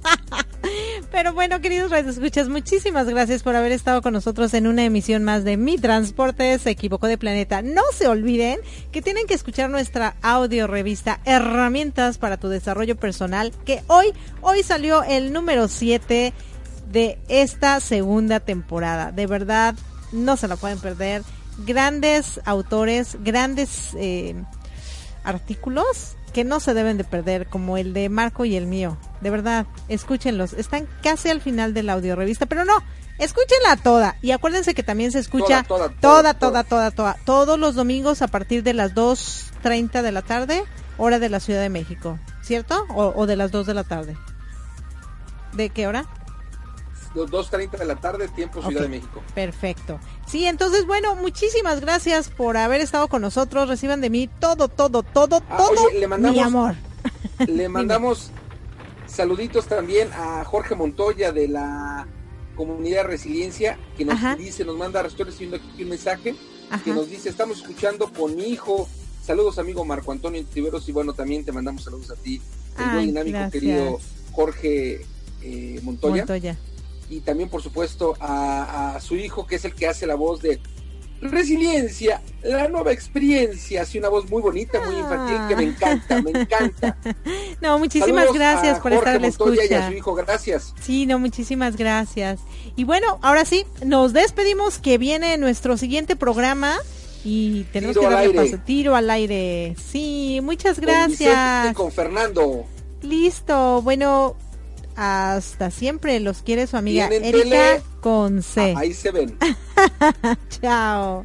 Pero bueno, queridos escuchas, muchísimas gracias por haber estado con nosotros en una emisión más de Mi Transporte se equivocó de planeta. No se olviden que tienen que escuchar nuestra audio revista Herramientas para tu desarrollo personal, que hoy, hoy salió el número 7 de esta segunda temporada. De verdad, no se la pueden perder. Grandes autores, grandes eh, artículos que no se deben de perder, como el de Marco y el mío. De verdad, escúchenlos. Están casi al final de la audio revista, pero no, escúchenla toda. Y acuérdense que también se escucha toda, toda, toda, toda, toda, todos los domingos a partir de las 2.30 de la tarde, hora de la Ciudad de México, ¿cierto? O, o de las 2 de la tarde. ¿De qué hora? 2.30 de la tarde, tiempo Ciudad de México. Perfecto. Sí, entonces, bueno, muchísimas gracias por haber estado con nosotros. Reciban de mí todo, todo, todo, ah, todo le mandamos, mi amor. Le mandamos saluditos también a Jorge Montoya de la comunidad resiliencia, que nos dice, nos manda, estoy recibiendo aquí un mensaje, que nos dice, estamos escuchando con mi hijo. Saludos, amigo Marco Antonio Tiveros, y bueno, también te mandamos saludos a ti, el muy dinámico, querido Jorge eh, Montoya. Montoya y también por supuesto a, su hijo que es el que hace la voz de Resiliencia, la nueva experiencia, así una voz muy bonita, muy infantil que me encanta, me encanta. No, muchísimas gracias por estar la escucha. Y a su hijo, gracias. Sí, no, muchísimas gracias. Y bueno, ahora sí, nos despedimos que viene nuestro siguiente programa y tenemos que darle paso. Tiro al aire. Sí, muchas gracias. Con, con Fernando. Listo. Bueno, hasta siempre los quiere su amiga Erika con C. Ah, ahí se ven. Chao.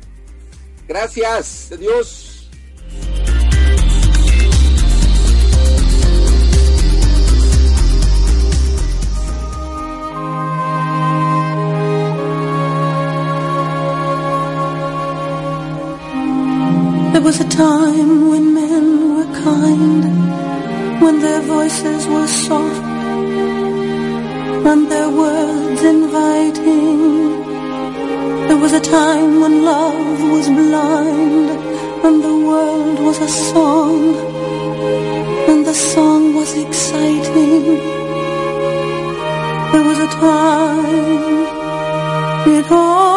Gracias. Adiós. There was a time when men were kind, when their voices were soft and their words inviting. There was a time when love was blind and the world was a song and the song was exciting. There was a time it all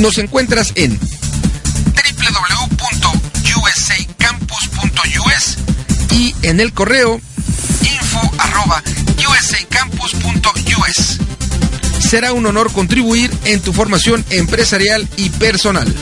Nos encuentras en www.usacampus.us y en el correo info arroba usacampus.us. Será un honor contribuir en tu formación empresarial y personal.